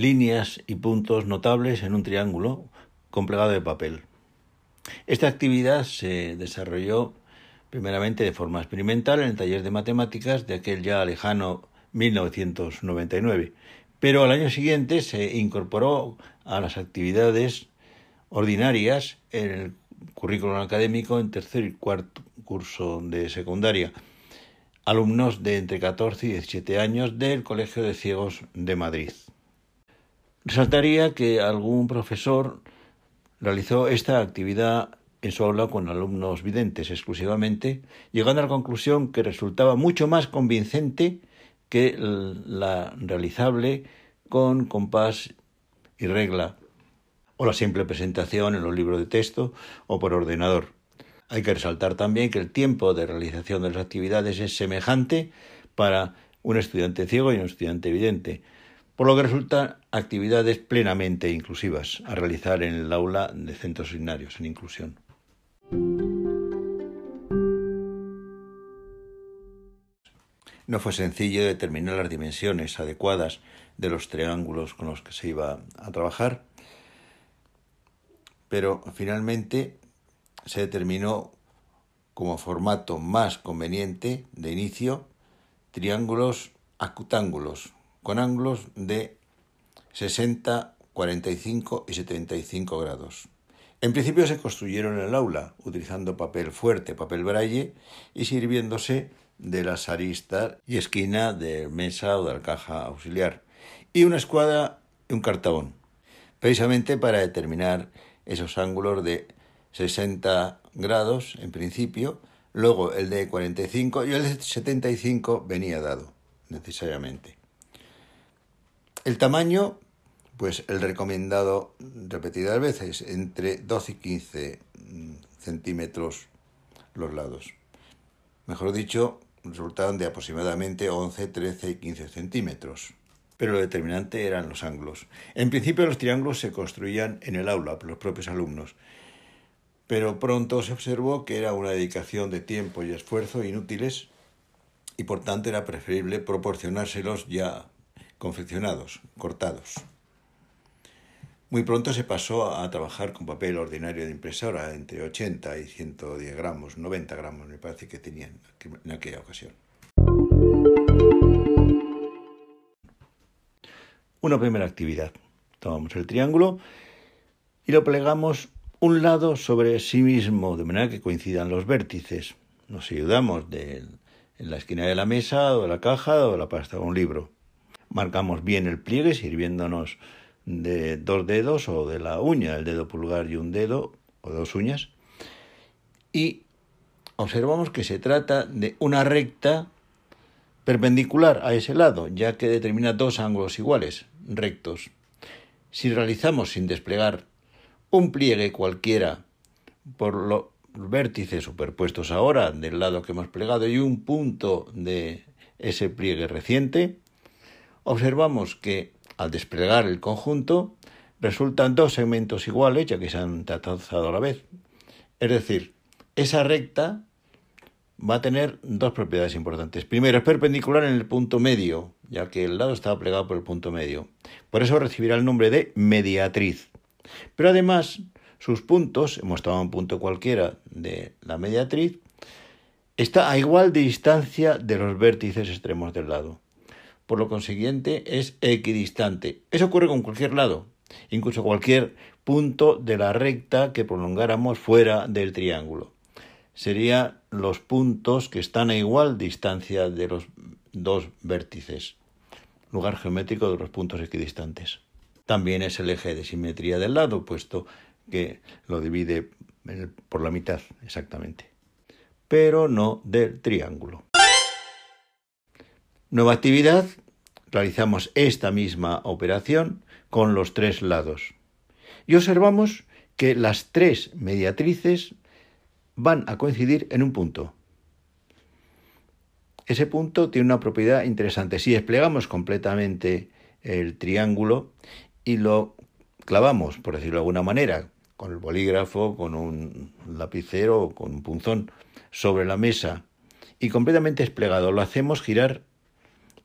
líneas y puntos notables en un triángulo con plegado de papel. Esta actividad se desarrolló primeramente de forma experimental en el taller de matemáticas de aquel ya lejano 1999, pero al año siguiente se incorporó a las actividades ordinarias en el currículum académico en tercer y cuarto curso de secundaria, alumnos de entre 14 y 17 años del Colegio de Ciegos de Madrid. Resaltaría que algún profesor realizó esta actividad en su aula con alumnos videntes exclusivamente, llegando a la conclusión que resultaba mucho más convincente que la realizable con compás y regla, o la simple presentación en los libros de texto o por ordenador. Hay que resaltar también que el tiempo de realización de las actividades es semejante para un estudiante ciego y un estudiante vidente, por lo que resultan actividades plenamente inclusivas a realizar en el aula de centros ordinarios en inclusión. No fue sencillo determinar las dimensiones adecuadas de los triángulos con los que se iba a trabajar, pero finalmente se determinó como formato más conveniente de inicio triángulos acutángulos con ángulos de 60, 45 y 75 grados. En principio se construyeron en el aula utilizando papel fuerte, papel braille y sirviéndose de las aristas y esquina de mesa o de la caja auxiliar y una escuadra y un cartabón, precisamente para determinar esos ángulos de 60 grados en principio, luego el de 45 y el de 75 venía dado necesariamente. El tamaño, pues el recomendado repetidas veces, entre 12 y 15 mm, centímetros los lados. Mejor dicho, resultaban de aproximadamente 11, 13 y 15 centímetros. Pero lo determinante eran los ángulos. En principio los triángulos se construían en el aula por los propios alumnos, pero pronto se observó que era una dedicación de tiempo y esfuerzo inútiles y por tanto era preferible proporcionárselos ya confeccionados, cortados. Muy pronto se pasó a trabajar con papel ordinario de impresora, entre 80 y 110 gramos, 90 gramos me parece que tenían en aquella ocasión. Una primera actividad. Tomamos el triángulo y lo plegamos un lado sobre sí mismo, de manera que coincidan los vértices. Nos ayudamos de, en la esquina de la mesa o de la caja o de la pasta de un libro marcamos bien el pliegue sirviéndonos de dos dedos o de la uña, el dedo pulgar y un dedo o dos uñas. Y observamos que se trata de una recta perpendicular a ese lado, ya que determina dos ángulos iguales, rectos. Si realizamos sin desplegar un pliegue cualquiera por los vértices superpuestos ahora del lado que hemos plegado y un punto de ese pliegue reciente, observamos que al desplegar el conjunto resultan dos segmentos iguales ya que se han trazado a la vez. Es decir, esa recta va a tener dos propiedades importantes. Primero, es perpendicular en el punto medio, ya que el lado estaba plegado por el punto medio. Por eso recibirá el nombre de mediatriz. Pero además, sus puntos, hemos tomado un punto cualquiera de la mediatriz, está a igual distancia de los vértices extremos del lado por lo consiguiente es equidistante. Eso ocurre con cualquier lado, incluso cualquier punto de la recta que prolongáramos fuera del triángulo. Serían los puntos que están a igual distancia de los dos vértices, lugar geométrico de los puntos equidistantes. También es el eje de simetría del lado, puesto que lo divide por la mitad exactamente, pero no del triángulo. Nueva actividad, realizamos esta misma operación con los tres lados. Y observamos que las tres mediatrices van a coincidir en un punto. Ese punto tiene una propiedad interesante. Si desplegamos completamente el triángulo y lo clavamos, por decirlo de alguna manera, con el bolígrafo, con un lapicero o con un punzón sobre la mesa y completamente desplegado, lo hacemos girar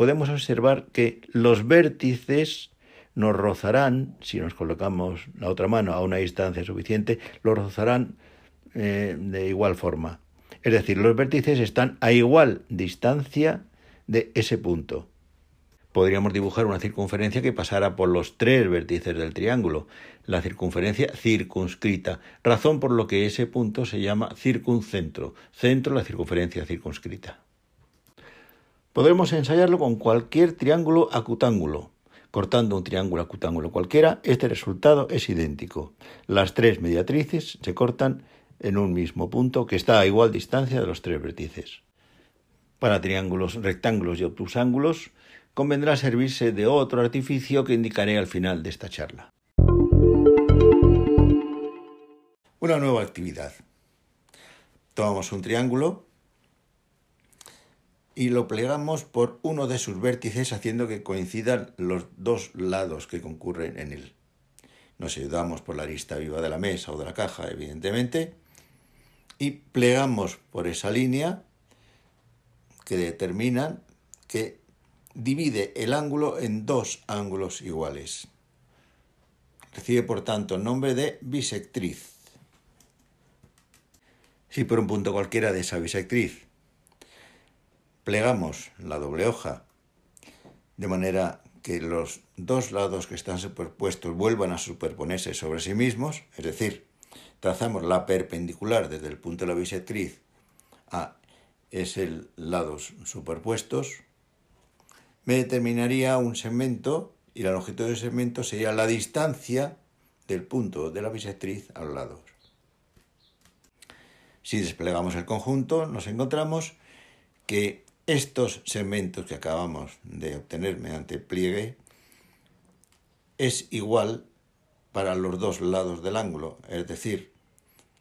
podemos observar que los vértices nos rozarán, si nos colocamos la otra mano a una distancia suficiente, los rozarán eh, de igual forma. Es decir, los vértices están a igual distancia de ese punto. Podríamos dibujar una circunferencia que pasara por los tres vértices del triángulo, la circunferencia circunscrita, razón por lo que ese punto se llama circuncentro, centro la circunferencia circunscrita. Podremos ensayarlo con cualquier triángulo acutángulo. Cortando un triángulo acutángulo cualquiera, este resultado es idéntico. Las tres mediatrices se cortan en un mismo punto que está a igual distancia de los tres vértices. Para triángulos, rectángulos y obtusángulos, convendrá servirse de otro artificio que indicaré al final de esta charla. Una nueva actividad. Tomamos un triángulo y lo plegamos por uno de sus vértices haciendo que coincidan los dos lados que concurren en él. Nos ayudamos por la arista viva de la mesa o de la caja, evidentemente, y plegamos por esa línea que determina que divide el ángulo en dos ángulos iguales. Recibe por tanto el nombre de bisectriz. Si por un punto cualquiera de esa bisectriz plegamos la doble hoja de manera que los dos lados que están superpuestos vuelvan a superponerse sobre sí mismos, es decir, trazamos la perpendicular desde el punto de la bisectriz a ese lados superpuestos, me determinaría un segmento y la longitud del segmento sería la distancia del punto de la bisectriz a los lados. Si desplegamos el conjunto, nos encontramos que estos segmentos que acabamos de obtener mediante pliegue es igual para los dos lados del ángulo, es decir,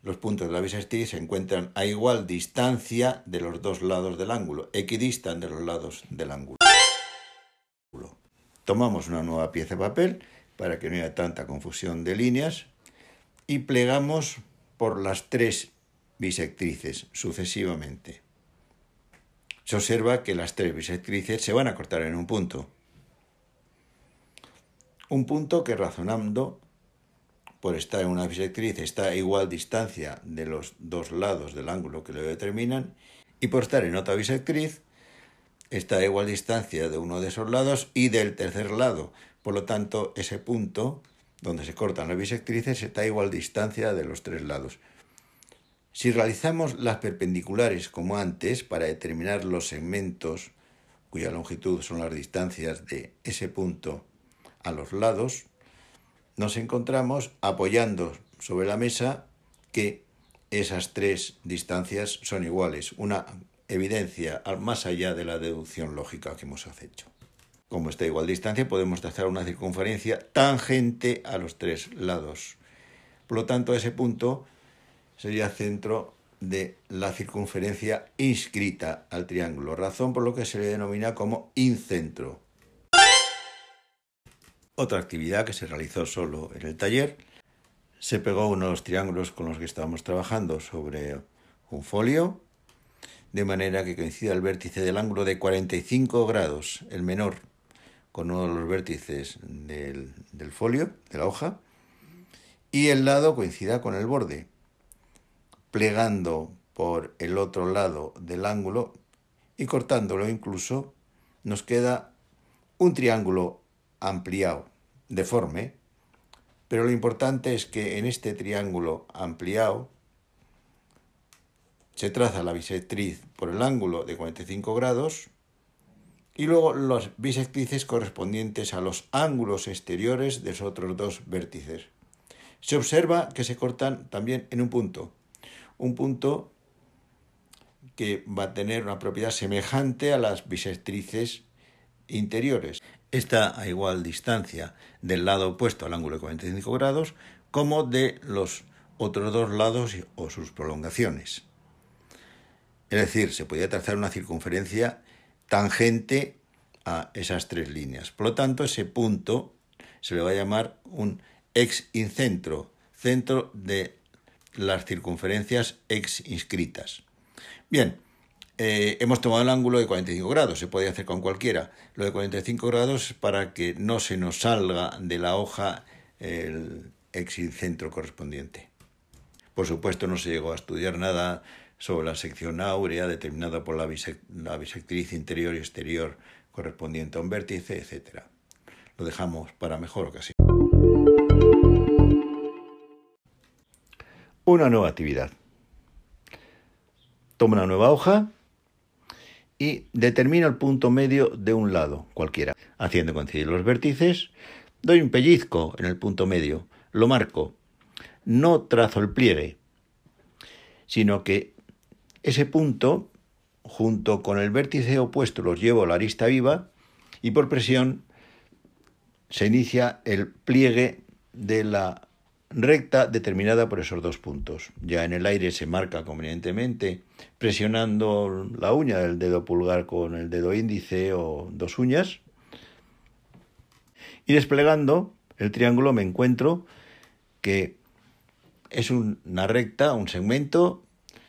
los puntos de la bisectriz se encuentran a igual distancia de los dos lados del ángulo, equidistan de los lados del ángulo. Tomamos una nueva pieza de papel para que no haya tanta confusión de líneas y plegamos por las tres bisectrices sucesivamente. Se observa que las tres bisectrices se van a cortar en un punto. Un punto que razonando por estar en una bisectriz está a igual distancia de los dos lados del ángulo que lo determinan y por estar en otra bisectriz está a igual distancia de uno de esos lados y del tercer lado. Por lo tanto, ese punto donde se cortan las bisectrices está a igual distancia de los tres lados. Si realizamos las perpendiculares como antes para determinar los segmentos cuya longitud son las distancias de ese punto a los lados, nos encontramos apoyando sobre la mesa que esas tres distancias son iguales, una evidencia más allá de la deducción lógica que hemos hecho. Como está a igual distancia, podemos trazar una circunferencia tangente a los tres lados. Por lo tanto, ese punto sería centro de la circunferencia inscrita al triángulo, razón por lo que se le denomina como incentro. Otra actividad que se realizó solo en el taller, se pegó uno de los triángulos con los que estábamos trabajando sobre un folio, de manera que coincida el vértice del ángulo de 45 grados, el menor, con uno de los vértices del, del folio, de la hoja, y el lado coincida con el borde, plegando por el otro lado del ángulo y cortándolo incluso, nos queda un triángulo ampliado, deforme, pero lo importante es que en este triángulo ampliado se traza la bisectriz por el ángulo de 45 grados y luego las bisectrices correspondientes a los ángulos exteriores de esos otros dos vértices. Se observa que se cortan también en un punto, un punto que va a tener una propiedad semejante a las bisectrices interiores. Está a igual distancia del lado opuesto al ángulo de 45 grados como de los otros dos lados o sus prolongaciones. Es decir, se podría trazar una circunferencia tangente a esas tres líneas. Por lo tanto, ese punto se le va a llamar un ex incentro, centro de las circunferencias ex inscritas. Bien, eh, hemos tomado el ángulo de 45 grados, se puede hacer con cualquiera. Lo de 45 grados para que no se nos salga de la hoja el exilcentro correspondiente. Por supuesto, no se llegó a estudiar nada sobre la sección áurea determinada por la, bisectriz interior y exterior correspondiente a un vértice, etc. Lo dejamos para mejor ocasión. Una nueva actividad. Toma una nueva hoja y determina el punto medio de un lado, cualquiera. Haciendo coincidir los vértices, doy un pellizco en el punto medio, lo marco. No trazo el pliegue, sino que ese punto, junto con el vértice opuesto, los llevo a la arista viva y por presión se inicia el pliegue de la recta determinada por esos dos puntos. Ya en el aire se marca convenientemente presionando la uña del dedo pulgar con el dedo índice o dos uñas. Y desplegando el triángulo me encuentro que es una recta, un segmento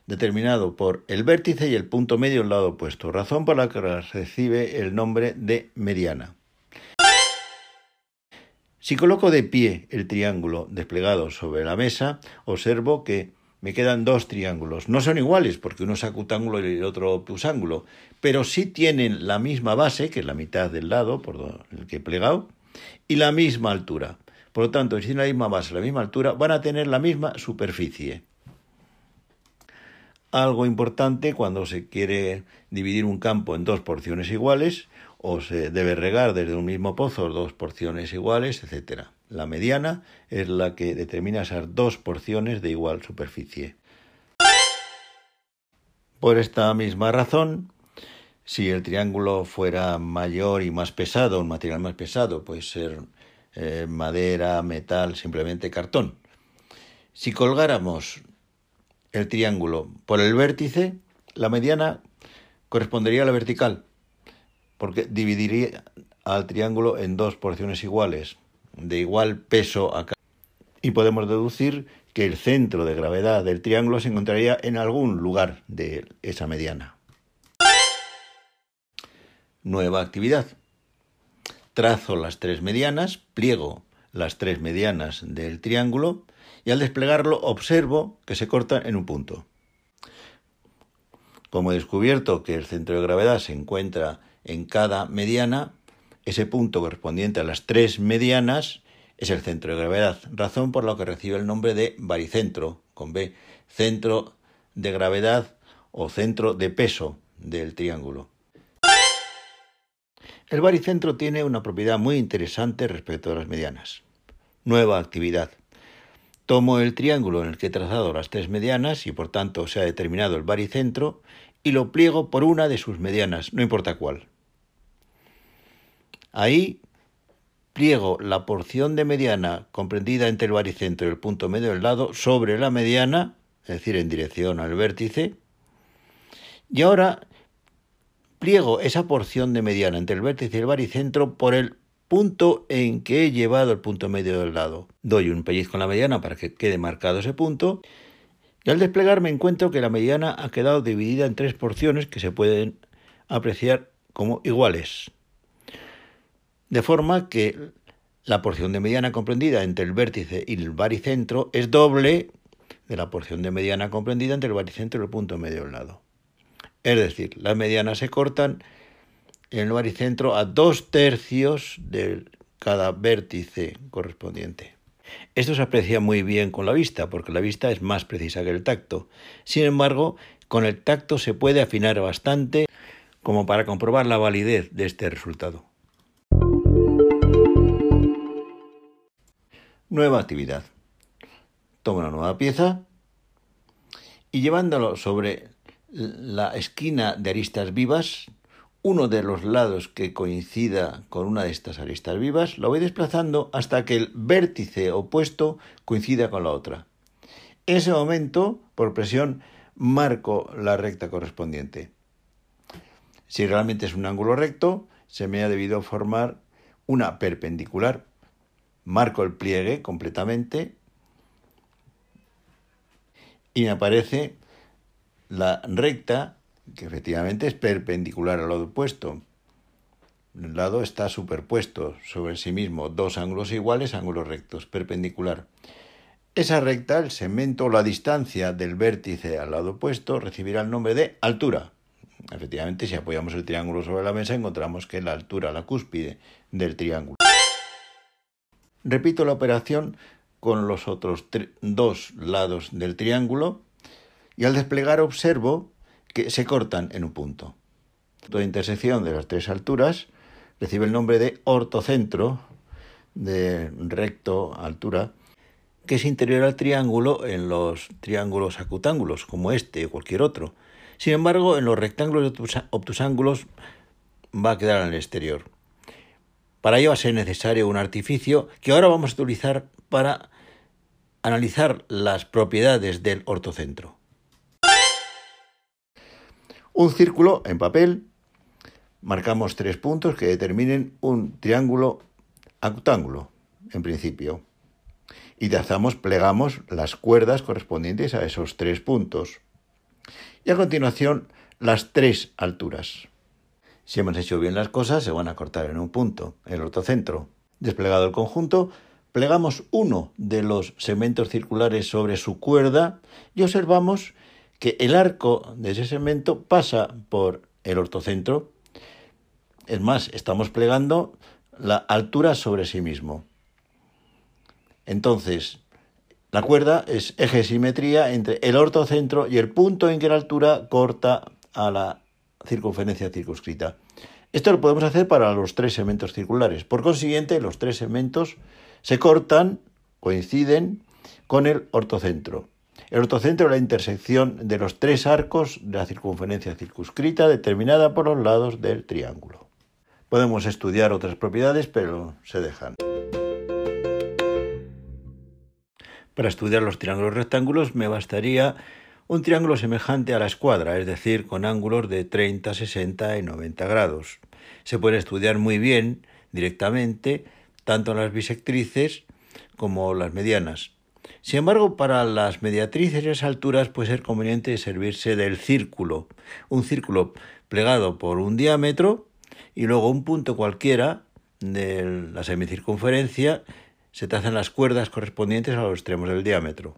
determinado por el vértice y el punto medio al lado opuesto, razón por la que recibe el nombre de mediana. Si coloco de pie el triángulo desplegado sobre la mesa, observo que me quedan dos triángulos. No son iguales porque uno es acutángulo y el otro ángulo, pero sí tienen la misma base, que es la mitad del lado por el que he plegado, y la misma altura. Por lo tanto, si tienen la misma base, la misma altura, van a tener la misma superficie. Algo importante cuando se quiere dividir un campo en dos porciones iguales, o se debe regar desde un mismo pozo dos porciones iguales, etc. La mediana es la que determina esas dos porciones de igual superficie. Por esta misma razón, si el triángulo fuera mayor y más pesado, un material más pesado, puede ser eh, madera, metal, simplemente cartón. Si colgáramos el triángulo por el vértice, la mediana correspondería a la vertical porque dividiría al triángulo en dos porciones iguales, de igual peso acá. Y podemos deducir que el centro de gravedad del triángulo se encontraría en algún lugar de esa mediana. Nueva actividad. Trazo las tres medianas, pliego las tres medianas del triángulo y al desplegarlo observo que se cortan en un punto. Como he descubierto que el centro de gravedad se encuentra en cada mediana, ese punto correspondiente a las tres medianas es el centro de gravedad, razón por la que recibe el nombre de baricentro, con B, centro de gravedad o centro de peso del triángulo. El baricentro tiene una propiedad muy interesante respecto a las medianas. Nueva actividad. Tomo el triángulo en el que he trazado las tres medianas y por tanto se ha determinado el baricentro y lo pliego por una de sus medianas, no importa cuál. Ahí pliego la porción de mediana comprendida entre el baricentro y el punto medio del lado sobre la mediana, es decir, en dirección al vértice, y ahora pliego esa porción de mediana entre el vértice y el baricentro por el punto en que he llevado el punto medio del lado. Doy un pellizco en la mediana para que quede marcado ese punto y al desplegar me encuentro que la mediana ha quedado dividida en tres porciones que se pueden apreciar como iguales. De forma que la porción de mediana comprendida entre el vértice y el baricentro es doble de la porción de mediana comprendida entre el baricentro y el punto medio del lado. Es decir, las medianas se cortan en el baricentro a dos tercios de cada vértice correspondiente. Esto se aprecia muy bien con la vista, porque la vista es más precisa que el tacto. Sin embargo, con el tacto se puede afinar bastante como para comprobar la validez de este resultado. Nueva actividad. Toma una nueva pieza y llevándolo sobre la esquina de aristas vivas, uno de los lados que coincida con una de estas aristas vivas, lo voy desplazando hasta que el vértice opuesto coincida con la otra. En ese momento, por presión, marco la recta correspondiente. Si realmente es un ángulo recto, se me ha debido formar una perpendicular. Marco el pliegue completamente y me aparece la recta que efectivamente es perpendicular al lado opuesto. El lado está superpuesto sobre sí mismo, dos ángulos iguales, ángulos rectos, perpendicular. Esa recta, el segmento o la distancia del vértice al lado opuesto, recibirá el nombre de altura. Efectivamente, si apoyamos el triángulo sobre la mesa, encontramos que la altura, la cúspide del triángulo. Repito la operación con los otros dos lados del triángulo y al desplegar observo que se cortan en un punto. La intersección de las tres alturas recibe el nombre de ortocentro de recto altura que es interior al triángulo en los triángulos acutángulos como este o cualquier otro. Sin embargo, en los rectángulos obtusángulos va a quedar el exterior. Para ello va a ser necesario un artificio que ahora vamos a utilizar para analizar las propiedades del ortocentro. Un círculo en papel, marcamos tres puntos que determinen un triángulo acutángulo, en principio, y trazamos, plegamos las cuerdas correspondientes a esos tres puntos. Y a continuación, las tres alturas. Si hemos hecho bien las cosas, se van a cortar en un punto, el ortocentro. Desplegado el conjunto, plegamos uno de los segmentos circulares sobre su cuerda y observamos que el arco de ese segmento pasa por el ortocentro. Es más, estamos plegando la altura sobre sí mismo. Entonces, la cuerda es eje de simetría entre el ortocentro y el punto en que la altura corta a la circunferencia circunscrita. Esto lo podemos hacer para los tres segmentos circulares. Por consiguiente, los tres segmentos se cortan, coinciden con el ortocentro. El ortocentro es la intersección de los tres arcos de la circunferencia circunscrita determinada por los lados del triángulo. Podemos estudiar otras propiedades, pero se dejan. Para estudiar los triángulos rectángulos me bastaría un triángulo semejante a la escuadra, es decir, con ángulos de 30, 60 y 90 grados. Se puede estudiar muy bien directamente tanto las bisectrices como las medianas. Sin embargo, para las mediatrices y las alturas puede ser conveniente servirse del círculo, un círculo plegado por un diámetro y luego un punto cualquiera de la semicircunferencia se trazan las cuerdas correspondientes a los extremos del diámetro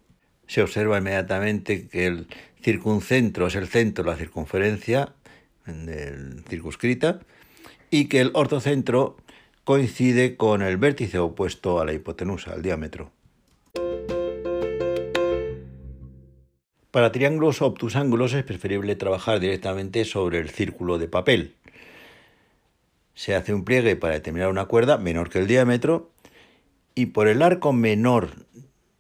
se observa inmediatamente que el circuncentro es el centro la circunferencia circunscrita y que el ortocentro coincide con el vértice opuesto a la hipotenusa, al diámetro. Para triángulos obtusángulos es preferible trabajar directamente sobre el círculo de papel. Se hace un pliegue para determinar una cuerda menor que el diámetro y por el arco menor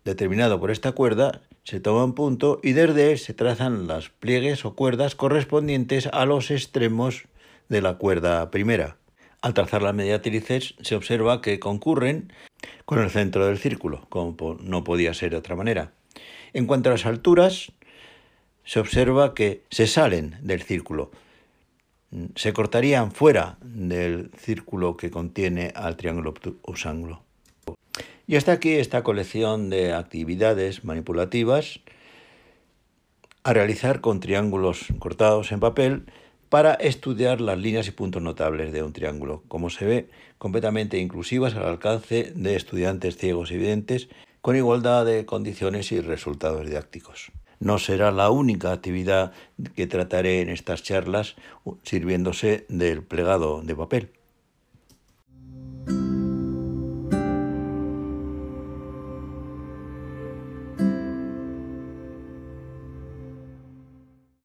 determinado por esta cuerda, se toma un punto y desde él se trazan las pliegues o cuerdas correspondientes a los extremos de la cuerda primera. Al trazar las mediatrices se observa que concurren con el centro del círculo, como no podía ser de otra manera. En cuanto a las alturas, se observa que se salen del círculo, se cortarían fuera del círculo que contiene al triángulo obtusángulo. Y hasta aquí esta colección de actividades manipulativas a realizar con triángulos cortados en papel para estudiar las líneas y puntos notables de un triángulo, como se ve, completamente inclusivas al alcance de estudiantes ciegos y videntes, con igualdad de condiciones y resultados didácticos. No será la única actividad que trataré en estas charlas sirviéndose del plegado de papel.